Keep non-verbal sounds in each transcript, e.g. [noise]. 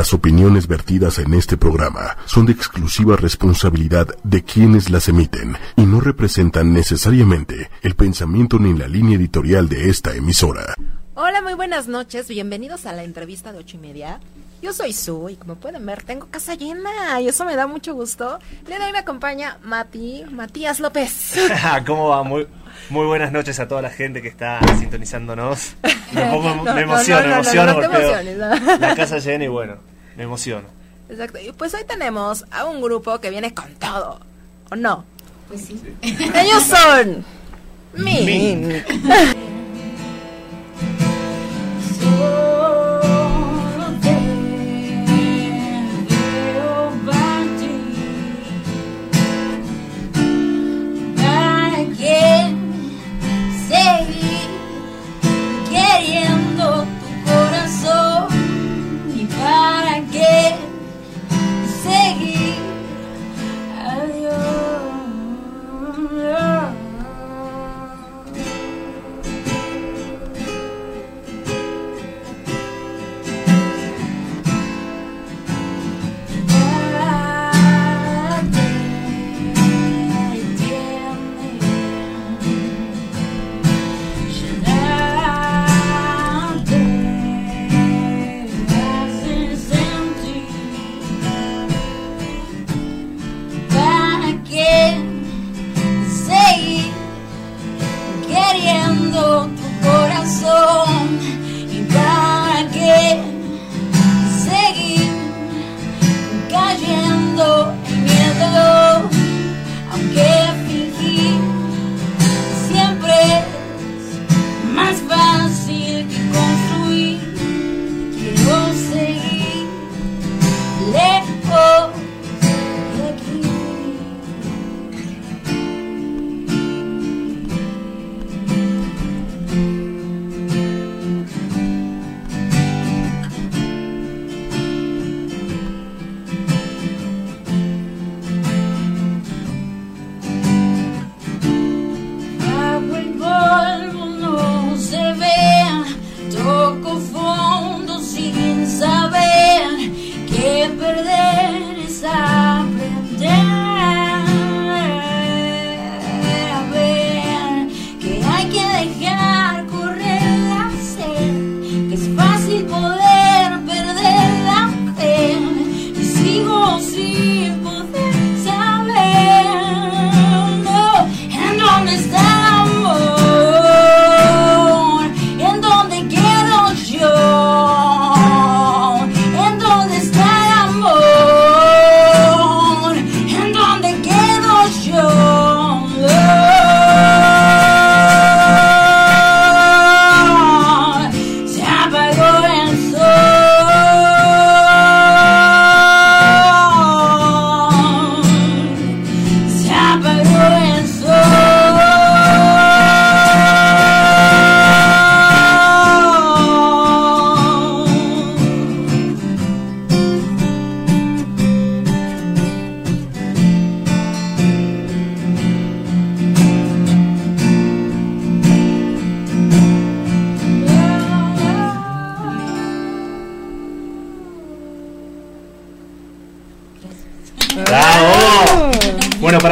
Las opiniones vertidas en este programa son de exclusiva responsabilidad de quienes las emiten y no representan necesariamente el pensamiento ni la línea editorial de esta emisora. Hola, muy buenas noches. Bienvenidos a la entrevista de ocho y media. Yo soy Su y como pueden ver tengo casa llena y eso me da mucho gusto. Le doy me acompaña Mati, Matías López. [laughs] [laughs] ¿Cómo va? Muy, muy buenas noches a toda la gente que está sintonizándonos. [laughs] Me, pongo, me emociono, me emociono porque la casa llena y bueno, me emociono. Exacto. Y pues hoy tenemos a un grupo que viene con todo, ¿o no? Pues sí. Ellos son Min. [laughs] [laughs]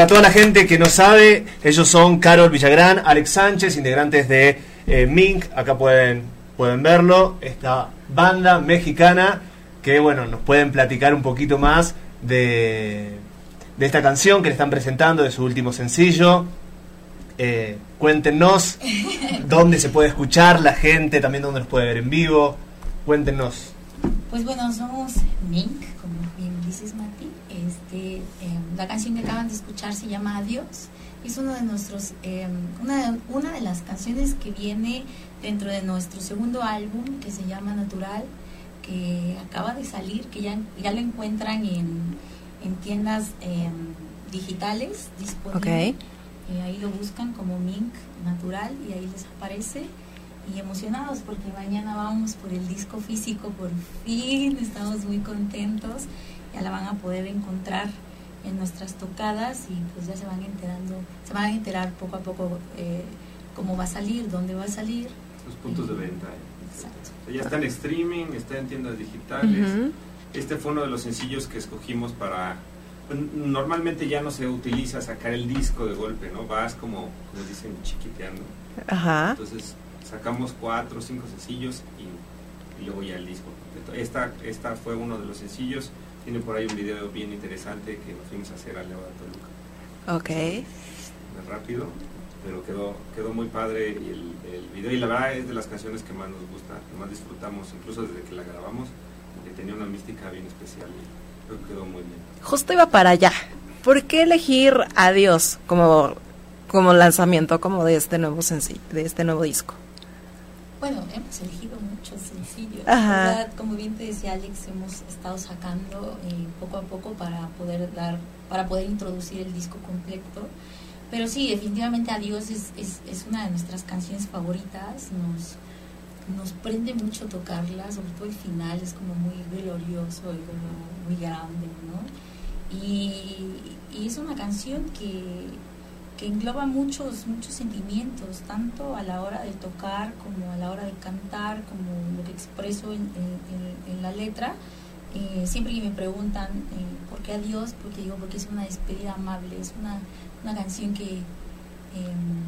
toda la gente que no sabe, ellos son Carol Villagrán, Alex Sánchez, integrantes de eh, Mink, acá pueden, pueden verlo, esta banda mexicana que bueno, nos pueden platicar un poquito más de, de esta canción que le están presentando, de su último sencillo. Eh, cuéntenos [laughs] dónde se puede escuchar la gente, también dónde nos puede ver en vivo. Cuéntenos. Pues bueno, somos Mink, como bien dices Mati. Em, la canción que acaban de escuchar se llama Adiós. Es uno de nuestros, em, una, de, una de las canciones que viene dentro de nuestro segundo álbum que se llama Natural, que acaba de salir, que ya, ya lo encuentran en, en tiendas em, digitales disponibles. Eh, ahí lo buscan como Mink Natural y ahí les aparece y emocionados porque mañana vamos por el disco físico por fin, estamos muy contentos, ya la van a poder encontrar en nuestras tocadas y pues ya se van enterando, se van a enterar poco a poco eh, cómo va a salir, dónde va a salir. Los puntos de venta. Exacto. Ya está en streaming, está en tiendas digitales. este fue uno de los sencillos que escogimos para... pues, Normalmente ya no se utiliza sacar el disco de golpe, ¿no? Vas como, como dicen, chiquiteando. Ajá. Entonces sacamos cuatro o cinco sencillos y, y luego ya el disco. Esta, esta fue uno de los sencillos. Tiene por ahí un video bien interesante que nos fuimos a hacer a Leo de Toluca. Ok. Muy rápido, pero quedó, quedó muy padre y el, el video. Y la verdad es de las canciones que más nos gusta, que más disfrutamos, incluso desde que la grabamos, que tenía una mística bien especial y creo que quedó muy bien. Justo iba para allá. ¿Por qué elegir Adiós como, como lanzamiento como de este nuevo sencillo, de este nuevo disco? Bueno, hemos elegido muchos ¿verdad? Como bien te decía Alex, hemos estado sacando eh, poco a poco para poder dar, para poder introducir el disco completo. Pero sí, definitivamente Adiós es, es, es una de nuestras canciones favoritas. Nos, nos prende mucho tocarla, sobre todo el final es como muy glorioso y como muy grande, ¿no? Y, y es una canción que, que engloba muchos, muchos sentimientos, tanto a la hora de tocar como a la hora de cantar, como lo que expreso en, en- la letra. Eh, siempre que me preguntan eh, por qué adiós, porque digo, porque es una despedida amable, es una, una canción que, em,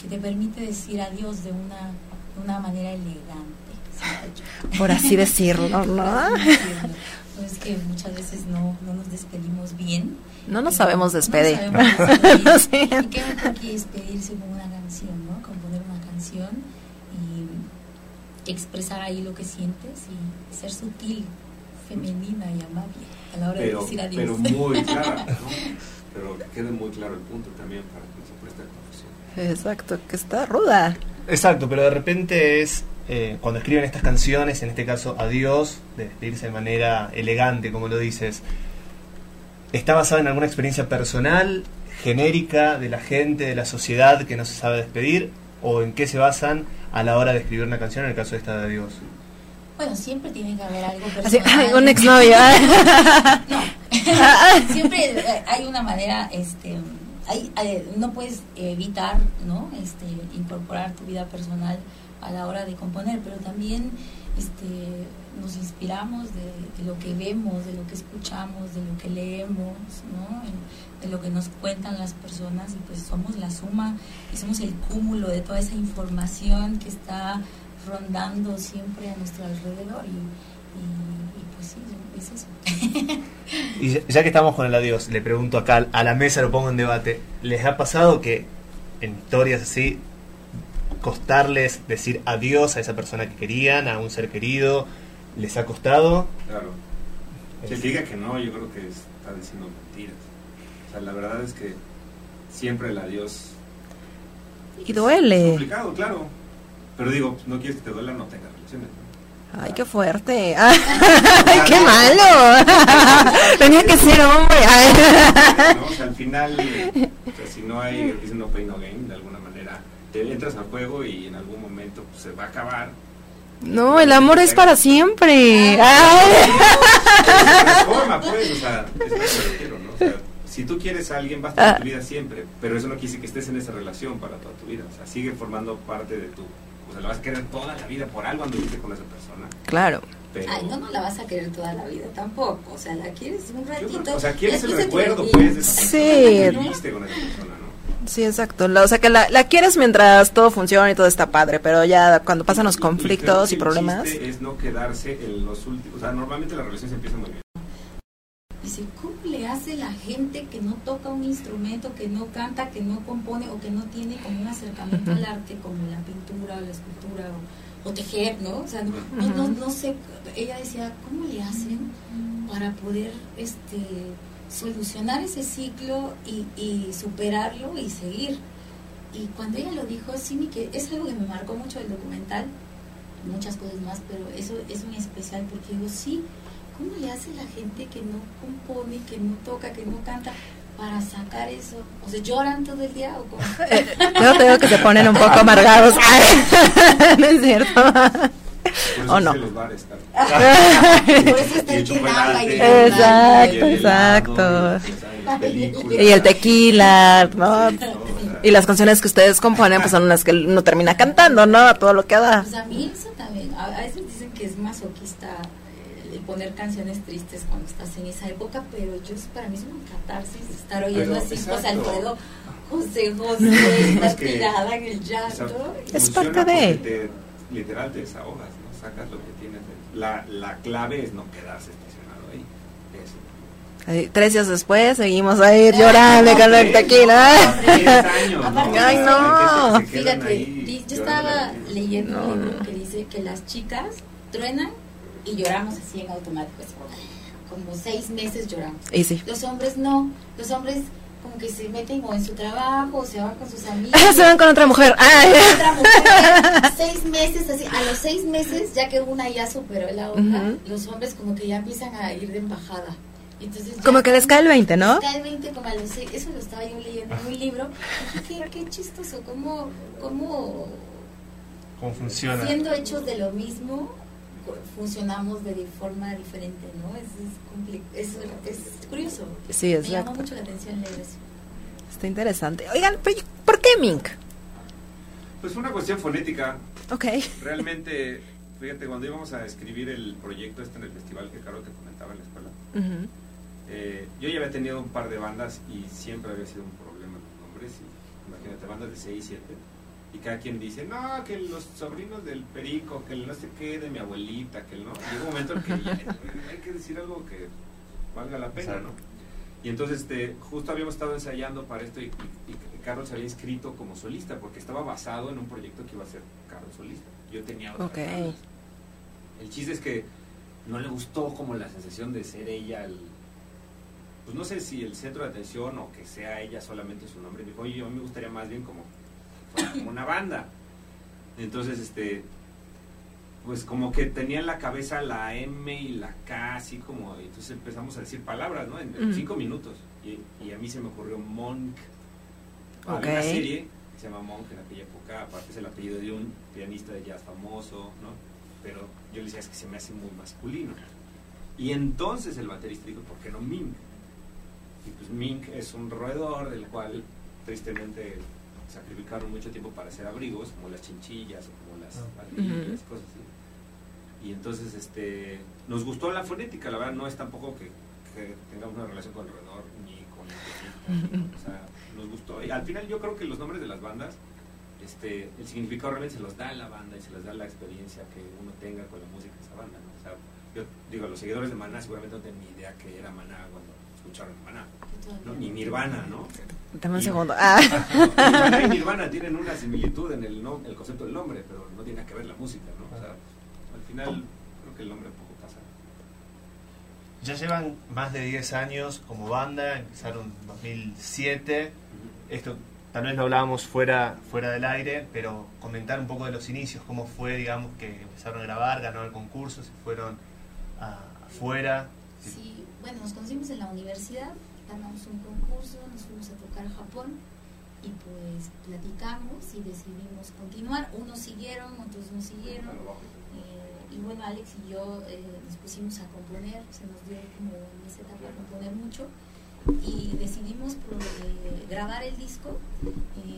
que te permite decir adiós de una, de una manera elegante. Por así decirlo, ¿no? [laughs] Por así decirlo. Es que muchas veces no, no nos despedimos bien. No nos sabemos despedir. [laughs] No sabemos despedir. y qué mejor que despedirse con una canción, ¿no? Componer una canción y expresar ahí lo que sientes y ser sutil, femenina y amable a la hora de Pero, decir adiós. pero muy [laughs] clara, ¿no? Pero que quede muy claro el punto también para que se preste a confusión. Exacto, que está ruda. Exacto, pero de repente es eh, cuando escriben estas canciones, en este caso Adiós, de despedirse de manera elegante, como lo dices, ¿está basado en alguna experiencia personal, genérica, de la gente, de la sociedad que no se sabe despedir? ¿O en qué se basan a la hora de escribir una canción en el caso de esta de Adiós? Bueno, siempre tiene que haber algo personal. un exnovio. [laughs] No, [laughs] siempre hay una manera, este, hay, eh, no puedes evitar, ¿no? Este, incorporar tu vida personal a la hora de componer, pero también, este, nos inspiramos de, lo que vemos, de lo que escuchamos, de lo que leemos, ¿no? De lo que nos cuentan las personas y pues somos la suma somos el cúmulo de toda esa información que está rondando siempre a nuestro alrededor y, y- y pues sí, es eso. [laughs] Y ya que estamos con el adiós, le pregunto acá a la mesa, lo pongo en debate. ¿Les ha pasado que en historias así costarles decir adiós a esa persona que querían, a un ser querido? ¿Les ha costado? Claro. Si diga que no, yo creo que está diciendo mentiras. O sea, la verdad es que siempre el adiós Y es duele. complicado, claro. Pero digo, no quieres que te duela, no tengas relaciones. ¿no? Ay, qué fuerte. [laughs] Ay, [laughs] qué malo. [laughs] Tenía que ser hombre. ¿no? O sea, al final, o sea, si no hay, dicen no pain no gain, de alguna te entras al juego y en algún momento pues, se va a acabar. No, el amor es para siempre. Pues, si tú quieres a alguien, va a estar en tu vida siempre, pero eso no quiere decir que estés en esa relación para toda tu vida. O sea, sigue formando parte de tu. O sea, la vas a querer toda la vida, por algo anduviste con esa persona. Claro. Pero, Ay, no, no la vas a querer toda la vida tampoco. O sea, la quieres un ratito. creo- o sea, quieres el recuerdo, pues, de esa Sí. persona que viviste con esa persona. Sí, exacto. La- O sea, que la, la quieres mientras todo funciona y todo está padre, pero ya cuando pasan los Y- y conflictos que y el problemas. es no quedarse en los últimos. O sea, normalmente las relaciones empiezan muy bien. Dice, ¿cómo le hace la gente que no toca un instrumento, que no canta, que no compone o que no tiene como un acercamiento al arte como la pintura o la escultura o, o tejer, ¿no? O sea, no, no, no, no sé, ella decía, ¿cómo le hacen para poder este solucionar ese ciclo y, y superarlo y seguir? Y cuando ella lo dijo, sí, mi que es algo que me marcó mucho del documental, muchas cosas más, pero eso es muy especial porque digo, sí, ¿cómo le hace la gente que no compone, que no toca, que no canta para sacar eso? O sea, lloran todo el día o cómo? [laughs] Yo digo que se ponen un poco amargados. [laughs] [laughs] No es cierto. Por ¿O no? los bares. [laughs] Por eso está el. Exacto, exacto. y, el tequila, ¿no? Y las canciones que ustedes componen, pues son las que uno termina cantando, ¿no? A todo lo que da. Pues a mí eso también, a, veces dicen que es masoquista eh, el componer canciones tristes cuando estás en esa época, pero yo para mí es una catarsis estar oyendo así José Alfredo, José [laughs] José, estar tirada en el llanto. es parte de... literal te desahogas, ¿no? Sacas lo que tienes. La, la clave es no quedarse estacionado ahí. Eso. Tres días después seguimos a ir llorando con la tequila. [laughs] Ay, no. Fíjate, yo estaba leyendo un libro que dice que las chicas truenan y lloramos así en automático. como seis meses lloramos. Y sí. Los hombres no. Los hombres como que se meten o en su trabajo o se van con sus [laughs] amigos. se van con otra mujer. Otra mujer. [laughs] seis meses así. A los seis meses, ya que una ya superó la otra, los hombres como que ya empiezan a ir de embajada. Entonces como que les cae el 20, ¿no? Les cae el 20 como a los seis. Eso lo estaba yo leyendo en un libro. Qué, qué chistoso. ¿Cómo, cómo, ¿Cómo funciona? Siendo hechos de lo mismo, funcionamos de forma diferente, ¿no? Es, es, es, curioso. Sí, Me llamó mucho la atención leer eso. Está interesante. Oigan, ¿por qué Mink? Pues fue una cuestión fonética. Ok. Realmente, fíjate, cuando íbamos a escribir el proyecto este en el festival que Carlos te comentaba en la escuela, eh, yo ya había tenido un par de bandas y siempre había sido un problema los nombres. imagínate, bandas de 6, 7 y cada quien dice, no, que los sobrinos del perico, que el no sé qué de mi abuelita, que no. Llega un momento en que hay que decir algo que valga la pena, ¿no? Y entonces este, justo habíamos estado ensayando para esto y, Carlos se había inscrito como solista porque estaba basado en un proyecto que iba a ser Carlos solista. Yo tenía otras okay. El chiste es que no le gustó como la sensación de ser ella el, pues no sé si el centro de atención o que sea ella solamente su nombre. Me dijo, oye, yo me gustaría más bien como como [coughs] una banda. Entonces, este, pues como que tenía en la cabeza la M y la K, así como, entonces empezamos a decir palabras, ¿no? En, cinco minutos. Y, a mí se me ocurrió Monk. Había una serie que se llama Monk en aquella época, aparte es el apellido de un pianista de jazz famoso, ¿no? Pero yo le decía, es que se me hace muy masculino. Y entonces el baterista dijo, ¿por qué no Mink? Y pues Mink es un roedor del cual tristemente sacrificaron mucho tiempo para hacer abrigos, como las chinchillas o como las uh cosas así. Y entonces este, nos gustó la fonética, la verdad no es tampoco que, tengamos una relación con el roedor ni con el o sea, nos gustó. Y al final yo creo que los nombres de las bandas, este, el significado realmente se los da la banda y se les da la experiencia que uno tenga con la música de esa banda. ¿no? O sea, yo digo, los seguidores de Maná seguramente no tienen ni idea que era Maná cuando escucharon Maná. Ni Nirvana, ¿no? Dame un segundo. [laughs] Ah. Nirvana y Nirvana tienen una similitud en el, el concepto del nombre, pero no tiene que ver la música, ¿no? O sea, al final creo que el nombre poco pasa. Ya llevan más de 10 años como banda, empezaron en 2007. Esto tal vez lo hablábamos fuera, fuera del aire, pero comentar un poco de los inicios, cómo fue, digamos, que empezaron a grabar, ganaron el concurso, se fueron afuera. Sí, bueno, nos conocimos en la universidad, ganamos un concurso, nos fuimos a tocar a Japón y pues platicamos y decidimos continuar. Unos siguieron, otros no siguieron. Eh, y bueno, Alex y yo eh, nos pusimos a componer, se nos dio como en esa etapa a componer mucho y decidimos eh, grabar el disco.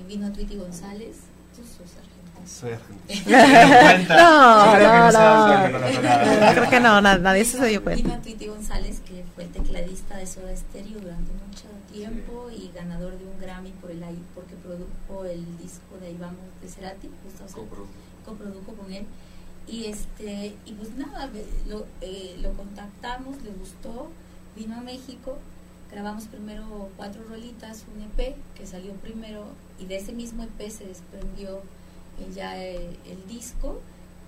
vino Twitty González, tú soy [laughs] no, no, no. Creo que no, nadie se dio cuenta. Twitty González, que fue el tecladista de Soda Stereo durante mucho tiempo y ganador de un Grammy por el porque produjo el disco de Ahí vamos de Cerati, justo coprodujo con él. Y este y pues nada, lo, eh, lo contactamos, le gustó, vino a México, grabamos primero cuatro rolitas, un EP que salió primero y de ese mismo EP se desprendió ya el, disco,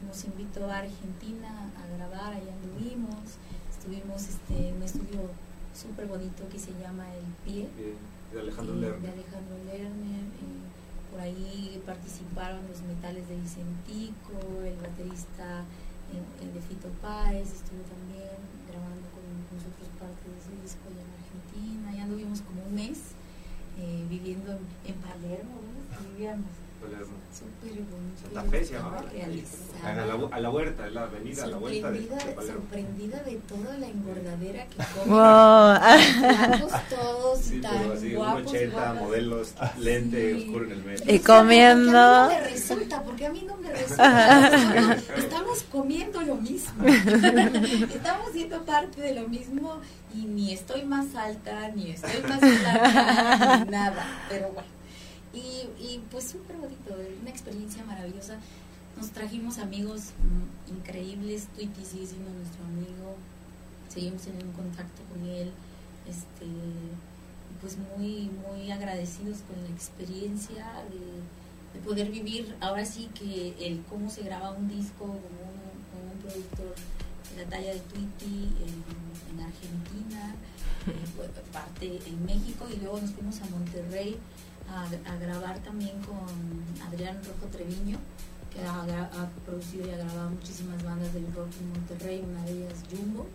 nos invitó a Argentina a grabar, allá anduvimos, estuvimos este, en un estudio súper bonito que se llama El Pie, de Alejandro Lerner. De Alejandro Lerner por ahí participaron los metales de Vicentico, el baterista de Fito Páez, estuvo también grabando con nosotros parte de ese disco allá en Argentina, ya anduvimos como un mes eh, viviendo en, Palermo, vivíamos Palermo. Bonito. Santa café, se llamaba. A la, a la huerta, la avenida, a la vuelta de, sorprendida, de Palero. sorprendida de toda la engordadera que [laughs] come. Wow. Todos Sí, tan pero así, guapos, 1,80, guapas. modelos, lente Sí. oscuro en el medio. Y Porque a mí comiendo. no me resulta, porque a mí no me resulta. Estamos comiendo lo mismo. [laughs] Estamos siendo parte de lo mismo y ni estoy más alta, ni estoy más flaca, ni nada. Pero bueno. Y, y pues súper bonito, una experiencia maravillosa. Nos trajimos amigos mm, increíbles. Tweety sigue siendo nuestro amigo. Seguimos en contacto con él. Este, pues muy, muy agradecidos con la experiencia de, de poder vivir ahora sí que el cómo se graba un disco con un, un productor de la talla de Tweety en, en Argentina, eh, [laughs] parte en México y luego nos fuimos a Monterrey a, a grabar también con Adrián Rojo Treviño que ha, producido y ha grabado muchísimas bandas del rock en Monterrey, una de ellas Jumbo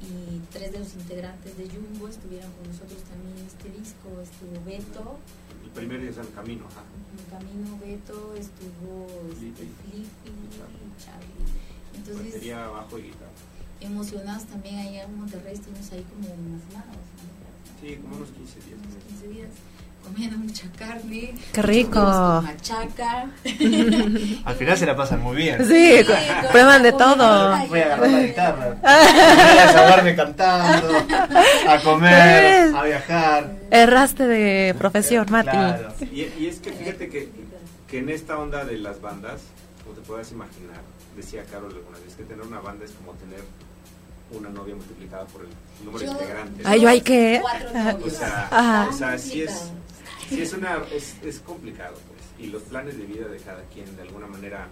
y tres de los integrantes de Jumbo estuvieron con nosotros también en este disco, estuvo Beto, El primer día es el camino, ajá. el camino Beto, estuvo este, Flippy. Flippy y Charlie. Entonces, Batería, bajo y guitarra. emocionados también allá en Monterrey, estuvimos ahí como unas semanas, ¿no? Sí, como unos 15 días. unos 15 días, comiendo mucha carne. Qué rico. Machaca. [laughs] Al final se la pasan muy bien. Sí, con prueban de todo. Voy a agarrar la guitarra. Voy a desahogarme cantando, a comer, a viajar. Erraste de profesión, Mati. Claro. Y, y es que fíjate que, que en esta onda de las bandas, como te puedas imaginar, decía Carol alguna vez, que tener una banda es como tener una novia multiplicada por el número de integrantes. Ay, yo hay que- Cuatro Ajá. novios. O sea, Ajá. o sea sí es, sí es una es, es complicado pues y los planes de vida de cada quien de alguna manera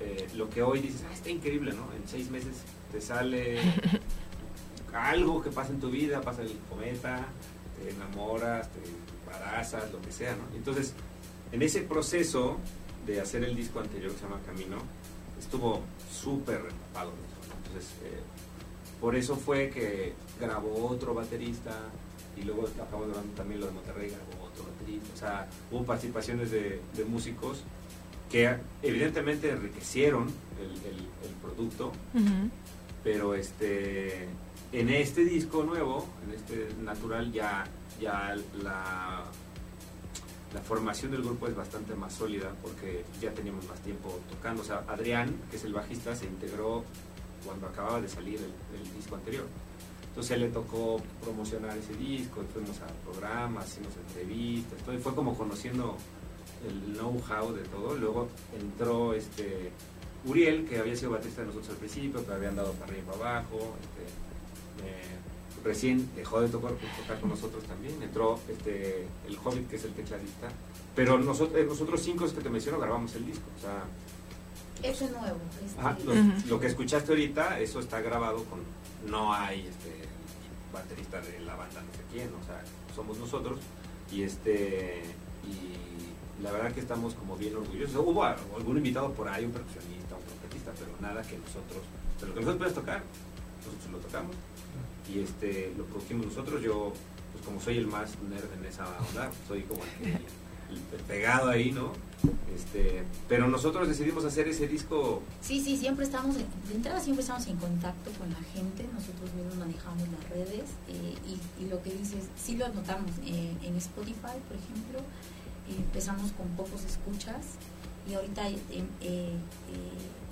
eh, lo que hoy dices ah, está increíble no en seis meses te sale [laughs] algo que pasa en tu vida pasa el cometa te enamoras te embarazas lo que sea no entonces en ese proceso de hacer el disco anterior que se llama Camino estuvo súper empapado de eso, ¿no? entonces eh, por eso fue que grabó otro baterista y luego acabamos grabando también lo de Monterrey, grabó otro baterista. O sea, hubo participaciones de, de músicos que evidentemente enriquecieron el, el- el producto, pero este en este disco nuevo, en este natural, ya, ya la, la formación del grupo es bastante más sólida porque ya teníamos más tiempo tocando. O sea, Adrián, que es el bajista, se integró cuando acababa de salir el, el disco anterior. Entonces él le tocó promocionar ese disco, fuimos a programas, hicimos entrevistas, todo, y fue como conociendo el know-how de todo. Luego entró este Uriel, que había sido baterista de nosotros al principio, pero había andado para arriba y para abajo. este, eh, recién dejó de tocar, tocar con nosotros también. Entró este, el Hobbit, que es el tecladista. Pero nosotros, nosotros cinco que te menciono grabamos el disco. O sea, Eso es nuevo. este, Ajá, lo, que escuchaste ahorita, eso está grabado con. No hay este baterista de la banda, no sé quién, o sea, somos nosotros. Y este. Y la verdad que estamos como bien orgullosos. Hubo algún invitado por ahí, un percusionista, un trompetista, pero nada que nosotros. Pero lo que nosotros podemos tocar, nosotros lo tocamos. Y este lo produjimos nosotros. Yo, pues como soy el más nerd en esa onda, soy como el que. Pegado ahí, ¿no? Este, pero nosotros decidimos hacer ese disco Sí, sí, siempre estamos, en, de entrada siempre estamos en contacto con la gente, nosotros mismos manejamos las redes eh, y, lo que dices, sí lo notamos eh, en Spotify, por ejemplo, eh, empezamos con pocos escuchas y ahorita eh,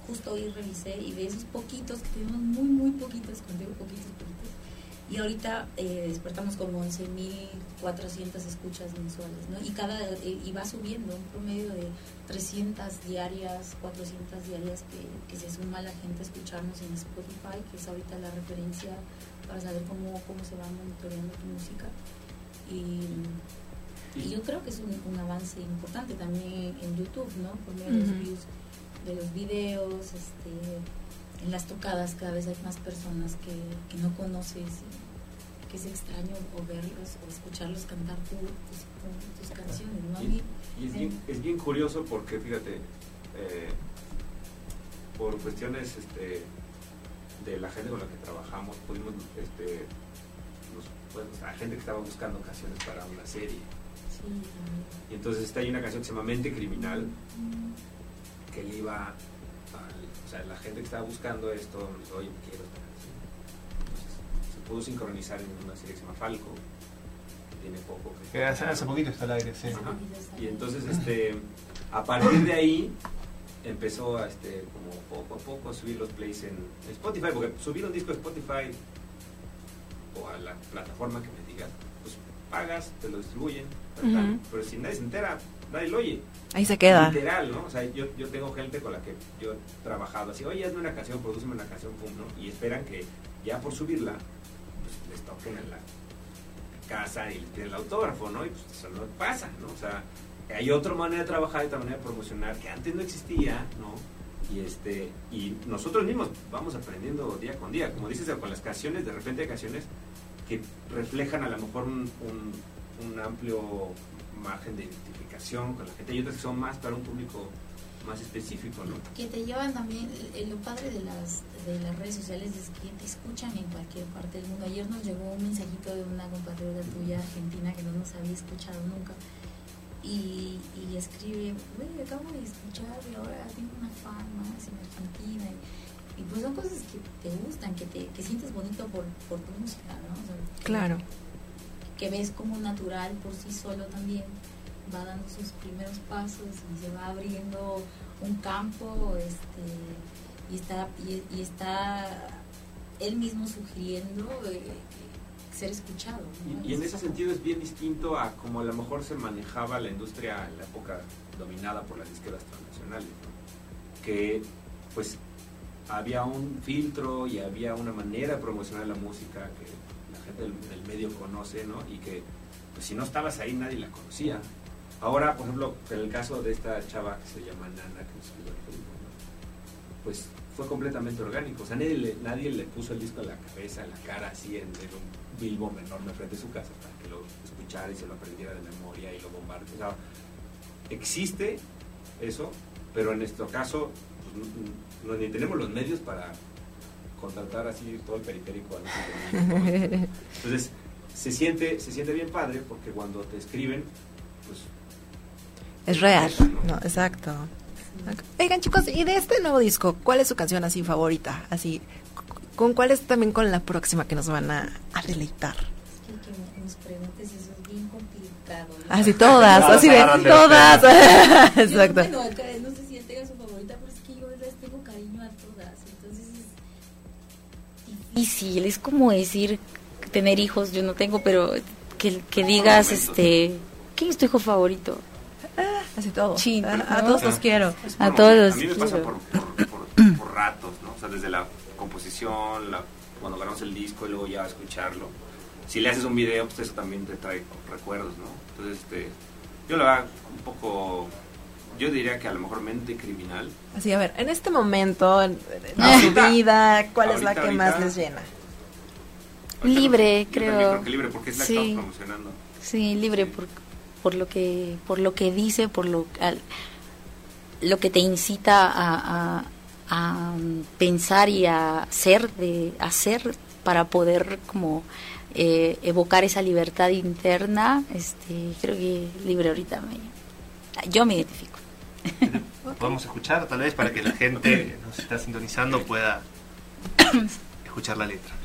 justo hoy revisé y de esos poquitos, que tenemos muy, muy poquitos, cuando digo poquitos, poquitos, y ahorita eh, despertamos como 11.400 escuchas mensuales, ¿no? Y cada eh, y va subiendo un promedio de 300 diarias, 400 diarias que, que se suma la gente a escucharnos en Spotify, que es ahorita la referencia para saber cómo, cómo se va monitoreando tu música. Y, y yo creo que es un, un avance importante también en YouTube, ¿no? Por medio de los views de los videos, este, en las tocadas cada vez hay más personas que, que no conoces y que es extraño o verlos o escucharlos cantar tu- tus, tus canciones, ¿no? Y es eh, bien, es bien curioso porque, fíjate, eh, por cuestiones este, de la gente con la que trabajamos, pudimos, este, nos, pues, a gente que estaba buscando canciones para una serie. sí. Y entonces está ahí una canción que se llama Mente Criminal, que él iba, o sea, la gente que estaba buscando esto, me dijo, oye, quiero esta canción. Entonces, se pudo sincronizar en una serie que se llama Falco, que tiene poco. que- Que hace, hace poquito está al aire, sí. Ajá. Y entonces, este, a partir de ahí, empezó a, este, como poco a poco a subir los plays en Spotify, porque subir un disco de Spotify o a la plataforma que me digas, pagas, te lo distribuyen, pero, tal. Ujú. pero si nadie se entera, nadie lo oye. Ahí se queda. Literal, ¿no? O sea, yo, yo tengo gente con la que yo he trabajado así, oye, hazme una canción, prodúceme una canción, pum, ¿no? Y esperan que ya por subirla, pues les toquen en la casa y les piden el autógrafo, ¿no? Y pues eso no pasa, ¿no? O sea, hay otra manera de trabajar, otra manera de promocionar que antes no existía, ¿no? Y este y nosotros mismos vamos aprendiendo día con día, como dices con las canciones, de repente hay canciones que reflejan a lo mejor un, un- amplio margen de identificación con la gente y otras que son más para un público más específico, ¿no? que te llevan también, eh, lo padre de las, de las redes sociales es que te escuchan en cualquier parte del mundo. Ayer nos llegó un mensajito de una compatriota tuya argentina que no nos había escuchado nunca y, y escribe, güey, acabo de escuchar y ahora tengo una fan más en Argentina. Y pues son cosas que te gustan, que, te, que sientes bonito por, por tu música, ¿no? O sea, que- Claro. que ves como natural por sí solo también va dando sus primeros pasos y se va abriendo un campo este y está y, y está él mismo sugiriendo eh, ser escuchado ¿no? Y, y en ese sentido es bien distinto a como a lo mejor se manejaba la industria en la época dominada por las disqueras transnacionales, ¿no? que pues había un filtro y había una manera de promocionar la música que la gente del, del medio conoce, ¿no? Y que pues si no estabas ahí nadie la conocía. Ahora, por ejemplo, en el caso de esta chava que se llama Nana, que nos el Facebook, ¿no? pues fue completamente orgánico. O sea, nadie le, nadie le puso el disco en la cabeza, en la cara, así en, en un billboard enorme frente a su casa para que lo escuchara y se lo aprendiera de memoria y lo bombardeara. O sea, existe eso, pero en nuestro caso pues, no, ni tenemos los medios para contratar así todo el periférico. Entonces, se siente, se siente bien padre porque cuando te escriben, pues Es real. No, exacto. Oigan, chicos, y de este nuevo disco, ¿cuál es su canción así favorita? Así, ¿con cuál es también con la próxima que nos van a, a deleitar? Es que, que nos preguntes eso es bien complicado ¿no? Así todas, así de todas. [laughs] Yo, Exacto. Difícil, es como decir tener hijos, yo no tengo, pero que, que digas, este, ¿quién es tu hijo favorito? Así todo. Sí, a, ¿no? a todos los quiero. Es A todos. A mí me pasa quiero. por, por, por- [clears throat] por ratos, ¿no? O sea, desde la composición, la, cuando grabamos el disco y luego ya escucharlo. Si le haces un video, pues eso también te trae recuerdos, ¿no? Entonces, este, yo lo hago un poco, yo diría que a lo mejor mente criminal. Así, a ver, en este momento, en, en su vida, ¿cuál es la ahorita, que más les llena? Libre, yo creo. también creo que libre, porque es la que Sí. estamos promocionando. Sí, libre por, por lo que por lo que dice, por lo al- lo que te incita a, a- a pensar y a hacer de hacer para poder como eh, evocar esa libertad interna. Este, creo que libre ahorita me yo me identifico. [laughs] Podemos escuchar tal vez para que la gente que nos está sintonizando pueda [coughs] escuchar la letra.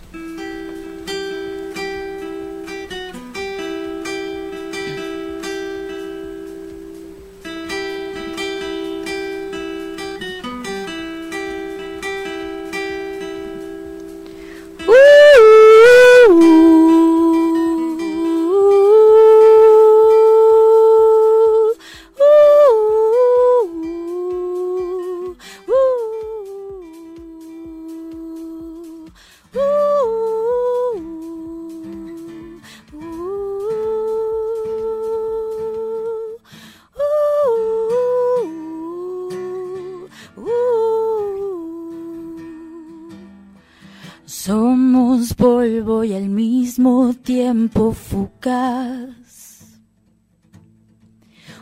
Mismo tiempo fugaz.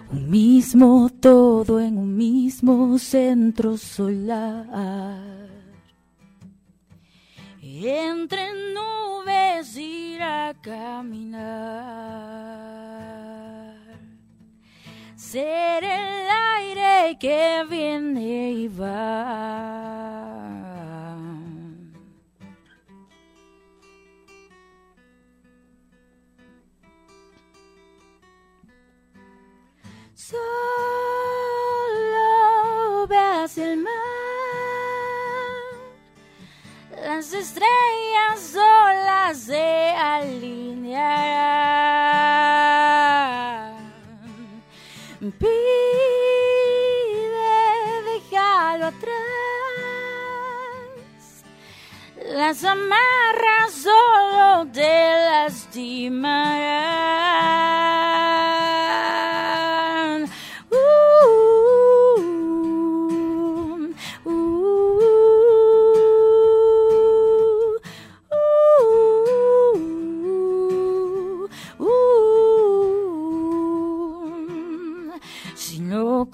Un mismo todo en un mismo centro solar. Entre nubes ir a caminar. Ser el aire que viene y va. Solo ve hacia el mar, las estrellas solas se alinearán. Pide, déjalo atrás, las amarras solo te lastimarán.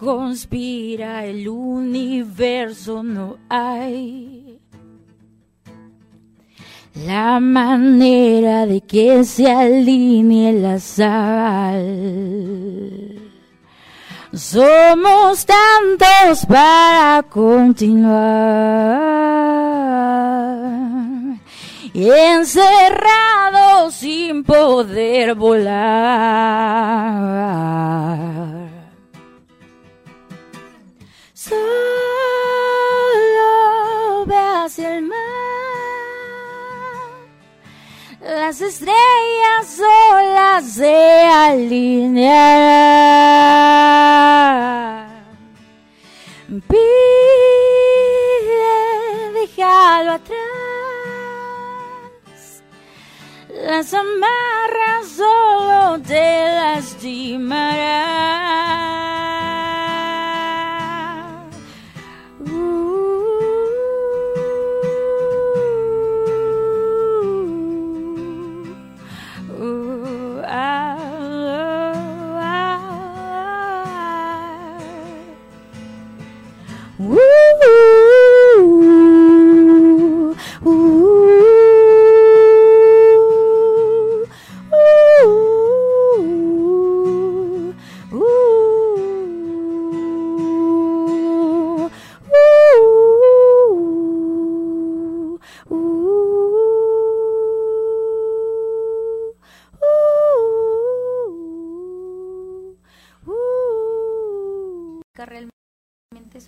Conspira el universo, no hay la manera de que se alinee la sal. Somos tantos para continuar. Encerrados sin poder volar. Solo ve hacia el mar. Las estrellas solas se alinearán. Pide, déjalo atrás. Las amarras solo te lastimarán.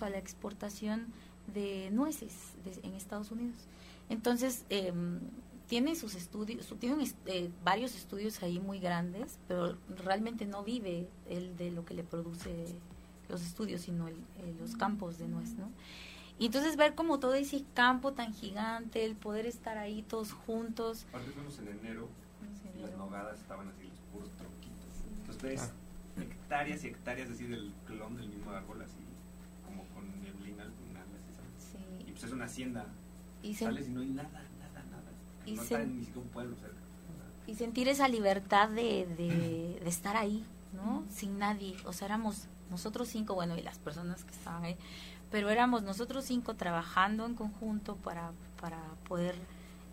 Realmente eso a la exportación de nueces de- en Estados Unidos. Entonces, eh, tiene sus estudios, su- tiene eh, varios estudios ahí muy grandes, pero realmente no vive el de lo que le produce los estudios, sino el- eh, los campos de nuez, ¿no? Y entonces ver como todo ese campo tan gigante, el poder estar ahí todos juntos. Aparte fuimos en enero y las nogadas estaban así los puros tronquitos. Entonces ves hectáreas y hectáreas así del clon del mismo árbol, así como con neblina al final, así, ¿sabes? Y Sí. Pues es una hacienda. Y, Sales y no hay nada, nada, nada. Y no está ni siquiera un pueblo cerca. y sentir esa libertad de, de, de estar ahí, ¿no? Sin nadie. O sea, éramos nosotros cinco, bueno, y las personas que estaban ahí, pero éramos nosotros cinco trabajando en conjunto para, para poder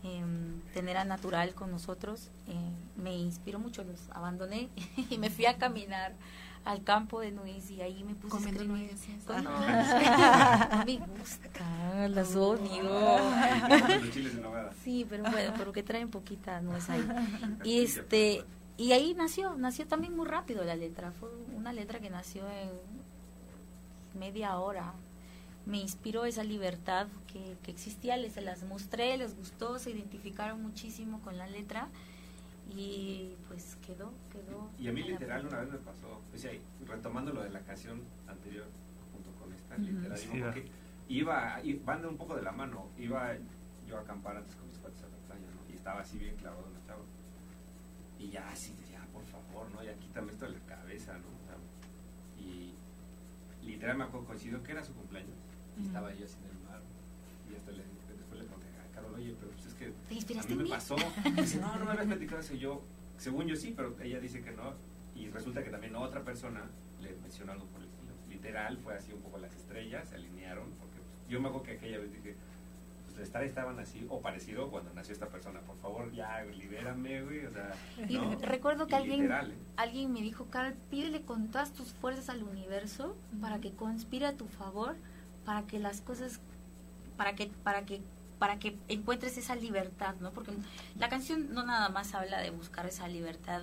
em, tener a Natural con nosotros. Eh, me inspiró mucho, los abandoné [laughs] y me fui a caminar al campo de Nuis y ahí me puse Comiendo nueces. Con- Ah. No [laughs] me gusta, las odio. [laughs] Sí, pero bueno, pero que traen poquita nuez ahí. [laughs] Y este y ahí nació, nació también muy rápido la letra. Fue una letra que nació en media hora. Me inspiró esa libertad que, que existía, les se las mostré, les gustó, se identificaron muchísimo con la letra y pues quedó, quedó. Y a mí literal una vez me pasó, o sea, retomando lo de la canción anterior junto con esta, literal, Sí, que iba, i- van de un poco de la mano, iba yo a acampar antes con mis cuates a la playa, ¿no? Y estaba así bien clavado en la chava. Y ya así, de, ya, por favor, ¿no? Ya quítame esto de la cabeza, ¿no? Y literal me acuerdo, coincidió que era su cumpleaños. Y estaba yo así en el mar. Y hasta le, después le conté a Carol, oye, pero pues es que ¿Te inspiraste a mí en me mí? pasó. Dice, no, no me habías platicado eso. Yo, según yo sí, pero ella dice que no. Y resulta que también otra persona le mencionó algo por el estilo. Literal, fue así un poco las estrellas, se alinearon. Porque pues, yo me acuerdo que aquella vez dije, pues estrellas estaban así, o parecido, cuando nació esta persona. Por favor, ya, libera. espérame, güey, o sea, Y ¿no? recuerdo que Y alguien, literal, ¿eh? alguien me dijo, Carl, pídele con todas tus fuerzas al universo para que conspire a tu favor, para que las cosas, para que, para que, para que encuentres esa libertad, ¿no? Porque la canción no nada más habla de buscar esa libertad,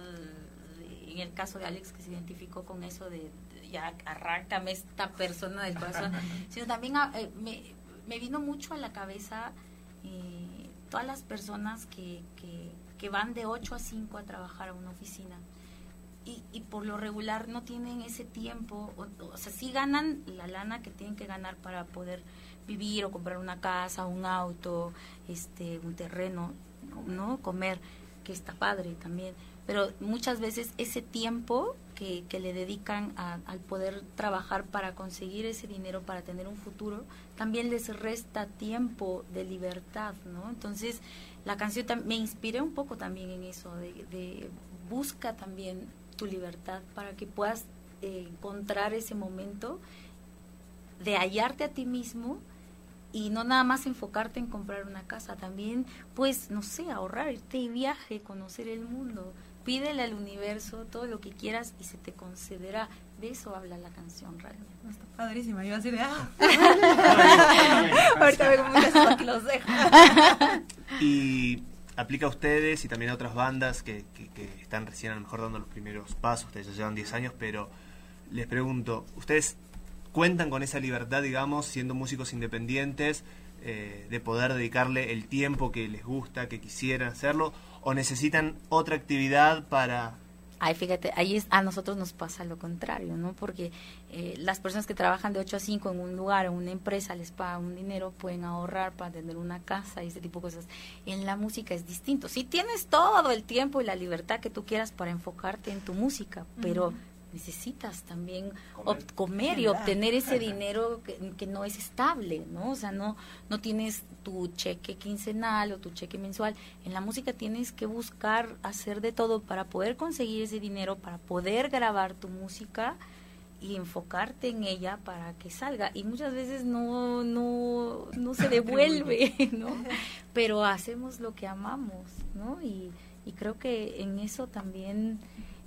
de- en el caso de Alex que se identificó con eso de, de ya arráncame esta persona del corazón, [laughs] sino también ah, eh, me, me vino mucho a la cabeza eh, todas las personas que, que, que van de 8 a 5 a trabajar a una oficina y, y por lo regular no tienen ese tiempo, o, o sea, sí ganan la lana que tienen que ganar para poder vivir o comprar una casa, un auto, este, un terreno, ¿no? Comer, que está padre también. Pero muchas veces ese tiempo que, que le dedican a- al poder trabajar para conseguir ese dinero, para tener un futuro, también les resta tiempo de libertad, ¿no? Entonces, la canción me inspiré un poco también en eso, de, de busca también tu libertad para que puedas eh, encontrar ese momento de hallarte a ti mismo y no nada más enfocarte en comprar una casa, también pues no sé, ahorrar, irte de viaje, conocer el mundo, pídele al universo todo lo que quieras y se te concederá. De eso habla la canción realmente. Está padrísima. Yo iba a decir, ah, [laughs] Ahorita que los dejo. [laughs] Y aplica a ustedes y también a otras bandas que, que- que están recién a lo mejor dando los primeros pasos, ustedes ya llevan 10 años, pero les pregunto, ¿ustedes cuentan con esa libertad, digamos, siendo músicos independientes, eh, de poder dedicarle el tiempo que les gusta, que quisieran hacerlo, o necesitan otra actividad para... Ay, fíjate, ahí es, a nosotros nos pasa lo contrario, ¿no? Porque eh, las personas que trabajan de 8 a 5 en un lugar, en una empresa, les pagan un dinero, pueden ahorrar para tener una casa y ese tipo de cosas. En la música es distinto. Sí tienes todo el tiempo y la libertad que tú quieras para enfocarte en tu música, pero necesitas también Comer. comer y obtener ese dinero que, que no es estable, ¿no? O sea, no, no tienes tu cheque quincenal o tu cheque mensual. En la música tienes que buscar hacer de todo para poder conseguir ese dinero, para poder grabar tu música y enfocarte en ella para que salga. Y muchas veces no, no, no se [laughs] devuelve, [laughs] ¿no? Pero hacemos lo que amamos, ¿no? Y, y creo que en eso también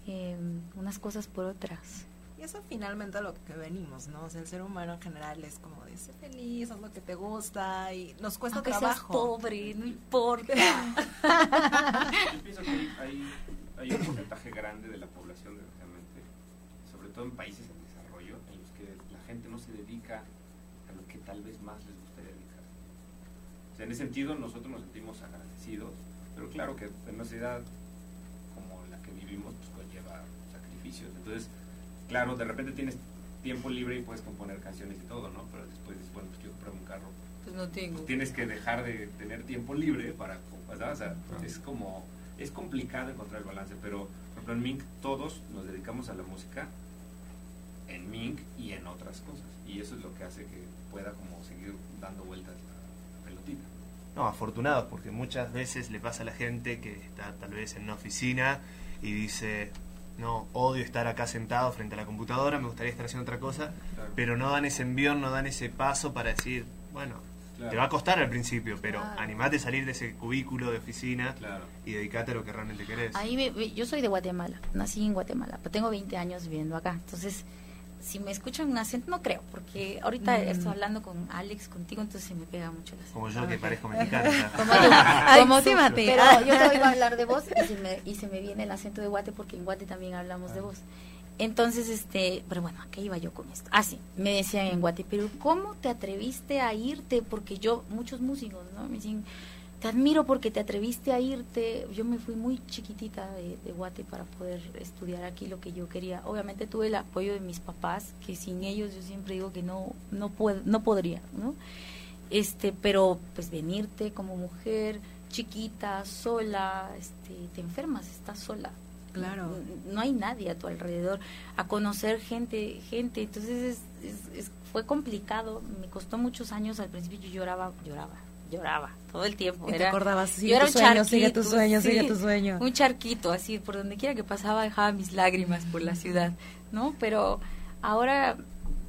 eh, unas cosas por otras. Y eso finalmente a lo que venimos, ¿no? O sea, el ser humano en general es como de ser feliz, haz lo que te gusta y nos cuesta Aunque seas trabajo. pobre, no importa. Yo pienso que hay, hay, hay un porcentaje grande de la población, desgraciadamente, sobre todo en países en desarrollo, en los que la gente no se dedica a lo que tal vez más les gustaría dedicar. O sea, en ese sentido nosotros nos sentimos agradecidos, pero claro que en una sociedad como la que vivimos pues sacrificios. Entonces, claro, de repente tienes tiempo libre y puedes componer canciones y todo, ¿no? Pero después dices, bueno, pues quiero comprar un carro Pues no tengo. tienes que dejar de tener tiempo libre para ¿verdad? O sea, es como es complicado encontrar el balance pero por ejemplo en Mink todos nos dedicamos a la música en Mink y en otras cosas y eso es lo que hace que pueda como seguir dando vueltas la pelotita No, afortunados, porque muchas veces le pasa a la gente que está tal vez en una oficina y dice, no, odio estar acá sentado frente a la computadora, me gustaría estar haciendo otra cosa, Claro. pero no dan ese envión, no dan ese paso para decir, bueno, Claro. te va a costar al principio, pero Claro. animate a salir de ese cubículo de oficina claro y dedicate a lo que realmente querés. Ahí me- me- yo soy de Guatemala, nací en Guatemala, pero tengo 20 años viviendo acá. Entonces, si me escuchan un acento, no creo, porque ahorita Mm. estoy hablando con Alex, contigo, entonces se me pega mucho el acento. Como yo que parezco mexicano. Como [laughs] tú, como tú. Pero yo te oigo [laughs] hablar de vos y se, me, y se me viene el acento de Guate porque en Guate también hablamos de vos. Entonces, este, pero bueno, ¿a qué iba yo con esto? Ah, sí, me decían en Guate, pero ¿cómo te atreviste a irte? Porque yo, muchos músicos, ¿no? Me dicen, te admiro porque te atreviste a irte. Yo me fui muy chiquitita de, de Guate para poder estudiar aquí lo que yo quería. Obviamente tuve el apoyo de mis papás, que sin ellos yo siempre digo que no, no, puedo, no podría, ¿no? este pero pues venirte como mujer chiquita sola este te enfermas estás sola Claro. N- no hay nadie a tu alrededor a conocer gente gente entonces es, es- es- fue complicado me costó muchos años al principio yo lloraba lloraba lloraba todo el tiempo Y te Era- acordabas, yo sigue era tu un sueño, sigue tu charquito, sueño, sí. sigue tu sueño. un charquito así por donde quiera que pasaba dejaba mis lágrimas por la ciudad no pero ahora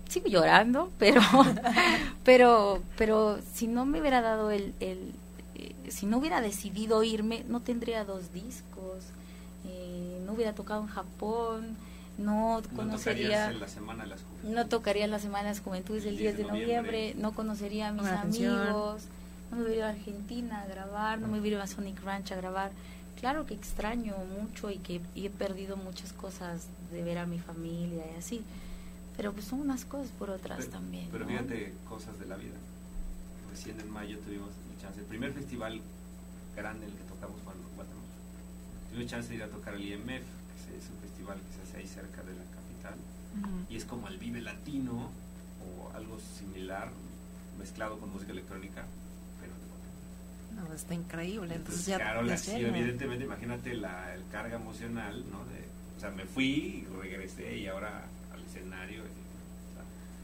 sigo llorando pero [laughs] pero pero si no me hubiera dado el, el eh, si no hubiera decidido irme, no tendría dos discos, eh, no hubiera tocado en Japón, no conocería... la semana de las no tocaría la Semana de las Juventudes el 10 de noviembre, no conocería a mis amigos, no me hubiera ido a Argentina a grabar, no me hubiera ido a Sonic Ranch a grabar. Claro que extraño mucho y que he perdido muchas cosas de ver a mi familia y así, pero pues son unas cosas por otras también. Pero fíjate, cosas de la vida. Recién en mayo tuvimos la chance, el primer festival grande en el que tocamos cuando Guatemala. Tuvimos chance de ir a tocar el IMF, que es un festival que se hace ahí cerca de la capital, y es como el Vive Latino o algo similar mezclado con música electrónica. No, está increíble. Entonces, ya claro, la, sí, evidentemente, imagínate la el carga emocional, ¿no? De, o sea, me fui y regresé y ahora al escenario.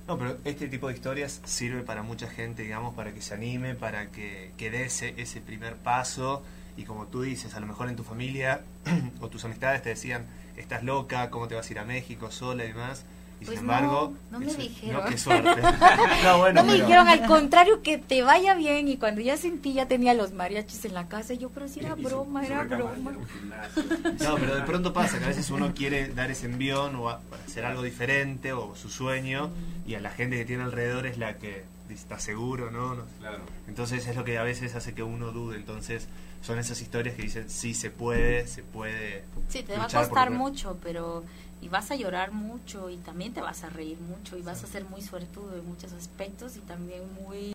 no, pero este tipo de historias sirve para mucha gente, digamos, para que se anime, para que, que dé ese, ese primer paso. Y como tú dices, a lo mejor en tu familia [clears throat] o tus amistades te decían, estás loca, cómo te vas a ir a México sola y demás. Y pues sin embargo, no, no me dijeron. No, qué suerte. [laughs] no, bueno, no me dijeron, al contrario, que te vaya bien. Y cuando ya sentí, ya tenía los mariachis en la casa. Y yo, pero si era broma, era broma. No, pero de pronto pasa que a veces uno quiere dar ese envión o hacer algo diferente o su sueño. Y a la gente que tiene alrededor es la que está seguro, ¿no? Claro. Entonces es lo que a veces hace que uno dude. Entonces son esas historias que dicen, sí, se puede, se puede. Sí, te va a costar mucho, pero y vas a llorar mucho y también te vas a reír mucho y vas a ser muy suertudo en muchos aspectos y también muy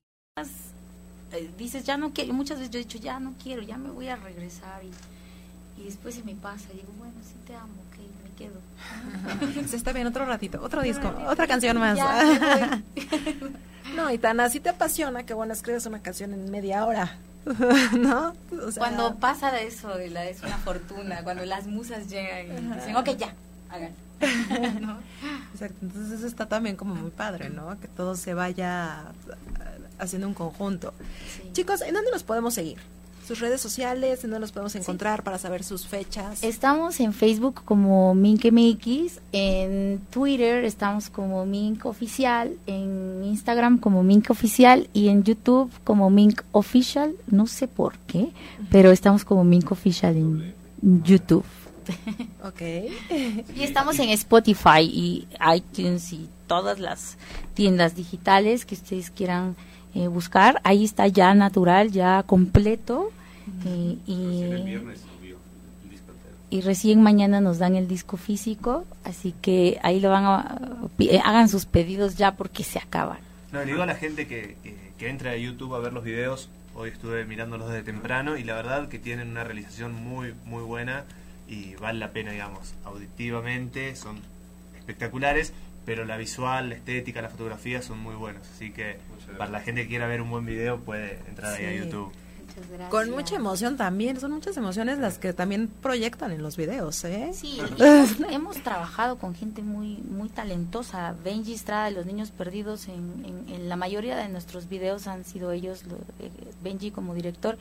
eh, dices ya no quiero muchas veces yo he dicho ya no quiero ya me voy a regresar y, y después se me pasa y digo bueno sí te amo ok me quedo [laughs] se está bien otro ratito otro disco otra canción más. [laughs] No y tan así te apasiona que bueno escribes una canción en media hora [laughs] ¿no? cuando pasa de eso, es una fortuna, cuando las musas llegan y dicen, ok, ya, hagan. [laughs] Exacto, entonces eso está también como muy padre, ¿no? Que todo se vaya haciendo un conjunto. Chicos, ¿en dónde nos podemos seguir? sus redes sociales, en dónde los podemos encontrar para saber sus fechas. Estamos en Facebook como MinkMX, en Twitter estamos como Mink Oficial, en Instagram como Mink Oficial y en YouTube como Mink Official, no sé por qué, pero estamos como Mink Official en YouTube. [laughs] Ok. y estamos en Spotify y iTunes y todas las tiendas digitales que ustedes quieran eh, buscar. Ahí está ya natural, ya completo. y, recién mañana nos dan el disco físico, así que ahí lo van a eh, hagan sus pedidos ya porque se acaban. No, le digo a la gente que, que, entra a YouTube a ver los videos, hoy estuve mirándolos desde temprano y la verdad que tienen una realización muy muy buena y vale la pena, digamos, auditivamente son espectaculares, pero la visual, la estética, la fotografía son muy buenos, así que para la gente que quiera ver un buen video puede entrar ahí a YouTube. Con mucha emoción también, son muchas emociones las que también proyectan en los videos, ¿eh? Sí, [laughs] hemos, [laughs] trabajado con gente muy muy talentosa. Benji Estrada de Los Niños Perdidos, en, en, la mayoría de nuestros videos han sido ellos, eh, Benji como director.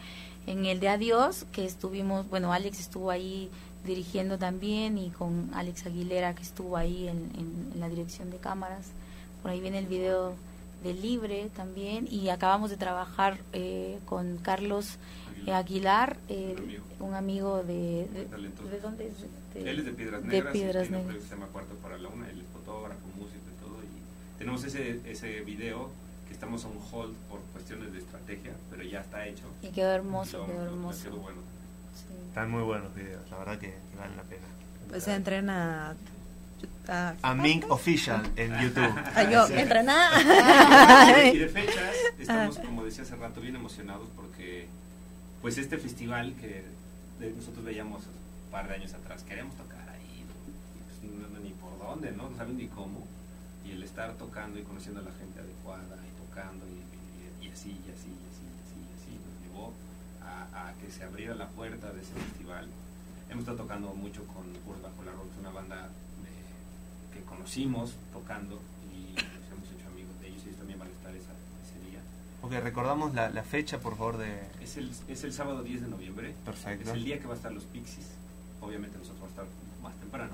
En el de Adiós, que estuvimos, bueno, Alex estuvo ahí dirigiendo también y con Alex Aguilera que estuvo ahí en, en la dirección de cámaras. Por ahí viene el video de Libre también y acabamos de trabajar eh, con Carlos Aguilar, un amigo de, de, dónde es? él es de Piedras Negras, de Piedras Negras. se llama Cuarto para la Una, él es fotógrafo, músico y todo y tenemos ese, ese video que estamos on hold por cuestiones de estrategia, pero ya está hecho. Y quedó hermoso, quedó hermoso. bueno. Están muy buenos videos, la verdad que, valen la pena. Pues se entrena a Mink Official en YouTube. [laughs] yo, entrenar. [laughs] y de fechas, estamos, como decía hace rato, bien emocionados porque pues este festival que nosotros veíamos un par de años atrás, queremos tocar ahí, pues, no, ni por dónde, ¿no? no saben ni cómo. Y el estar tocando y conociendo a la gente adecuada y tocando y, así, y así, y así, y así, y así, nos llevó a, que se abriera la puerta de ese festival. Hemos estado tocando mucho con Urs Bajo la Roca, una banda conocimos tocando y nos hemos hecho amigos de ellos y ellos también van a estar esa, ese día. Ok, recordamos la, la, fecha, por favor, de... Es el, es el sábado 10 de noviembre. Perfecto. Es el día que va a estar los Pixies. Obviamente nosotros vamos a estar más temprano.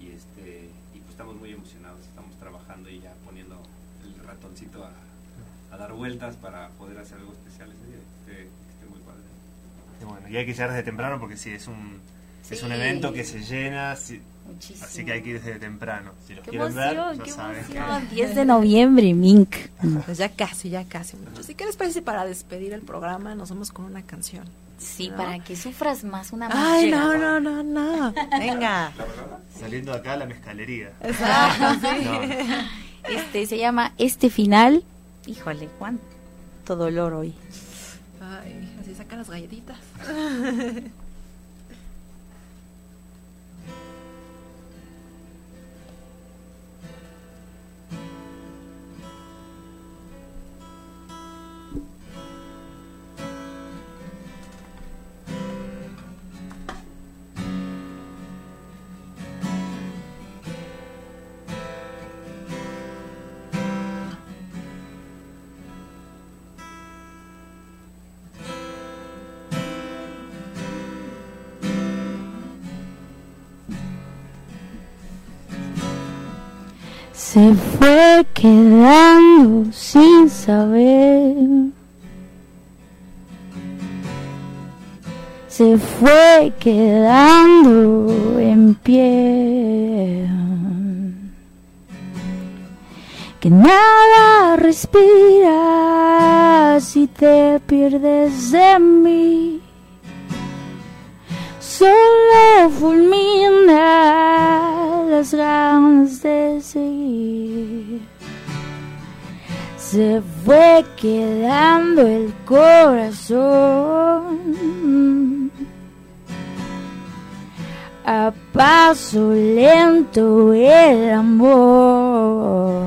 Y, este, y pues estamos muy emocionados, estamos trabajando y ya poniendo el ratoncito a, a dar vueltas para poder hacer algo especial ese día. Que padre. Y bueno, y hay que llegar desde temprano porque sí, es un, es un evento que se llena. Así que hay que ir desde temprano. Si los quieren ver, ya saben que... 10 de noviembre, Mink. Pues ya casi, ya casi. ¿Y qué les parece para despedir el programa? Nos vamos con una canción. Sí, para que sufras más una más Ay, no, no, no, no. Venga. Saliendo de acá la mezcalería. Exacto, [laughs] sí. Este se llama Este Final. Híjole, cuánto dolor hoy. Ay, así saca las galletitas. [laughs] se fue quedando sin saber. Se fue quedando en pie. Que nada respira si te pierdes de mí. Solo fulmina las ganas de seguir. Se fue quedando el corazón a paso lento el amor.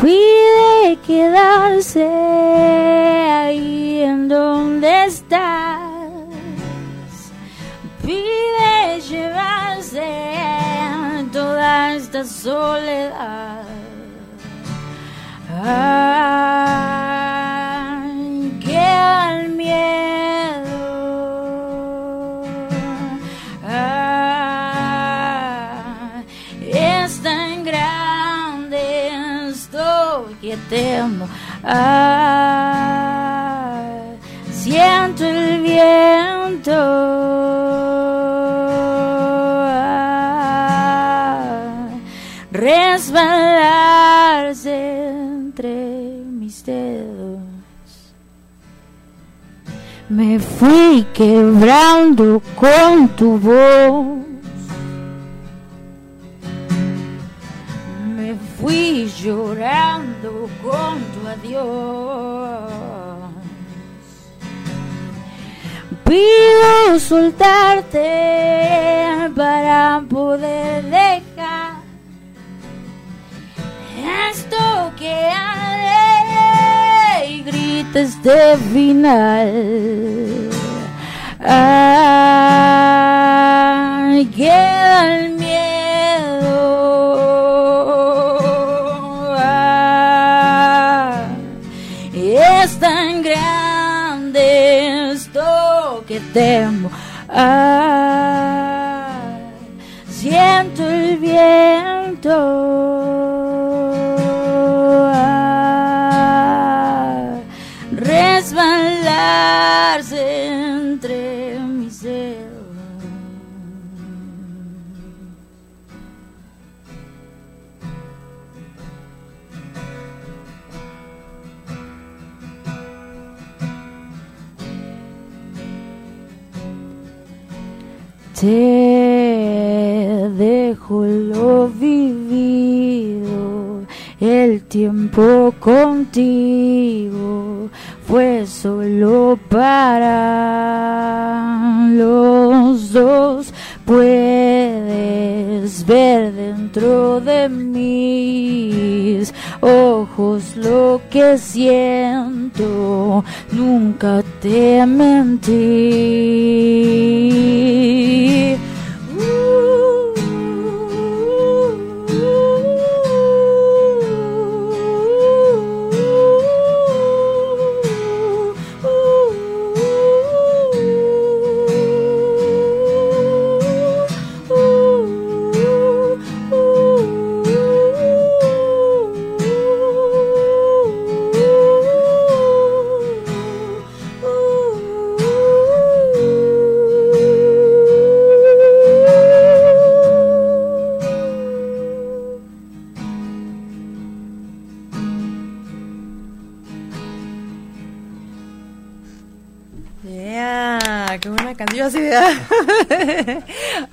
Pide quedarse ahí en donde estás. Pide llevarse toda esta soledad. Ay, queda el miedo. Ay, es tan grande esto que temo. Ay, Me fui quebrando con tu voz. Me fui llorando con tu adiós. Pido soltarte para poder dejar esto que haré grita este final. Ay, queda el miedo. Ay, es tan grande esto que temo. Ay, siento el viento. Tiempo contigo fue solo para los dos. Puedes ver dentro de mis ojos lo que siento. Nunca te mentí.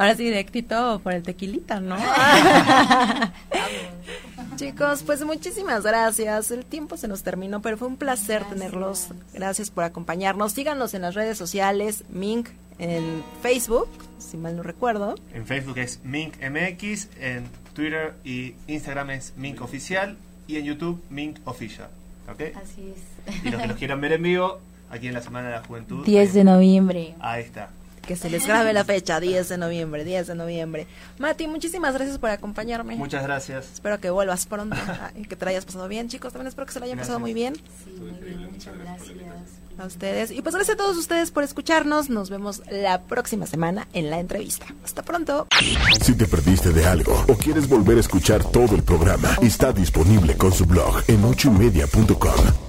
Ahora sí, directito por el tequilita, ¿no? [laughs] Chicos, pues muchísimas gracias. El tiempo se nos terminó, pero fue un placer tenerlos. Gracias por acompañarnos. Síganos en las redes sociales, Mink en Facebook, si mal no recuerdo. En Facebook es Mink MX, en Twitter y Instagram es Mink Oficial y en YouTube Mink Official. ¿Ok? Así es. Y los que nos quieran ver en vivo, aquí en la Semana de la Juventud. 10 de noviembre. Ahí está que se les grabe la fecha, 10 de noviembre, 10 de noviembre. Mati, muchísimas gracias por acompañarme. Muchas gracias. Espero que vuelvas pronto y que te lo hayas pasado bien, chicos. También espero que se lo hayan pasado muy bien. Sí, muy bien, muchas gracias. A ustedes. Y pues gracias a todos ustedes por escucharnos. Nos vemos la próxima semana en la entrevista. Hasta pronto. Si te perdiste de algo o quieres volver a escuchar todo el programa, está disponible con su blog en ochoymedia.com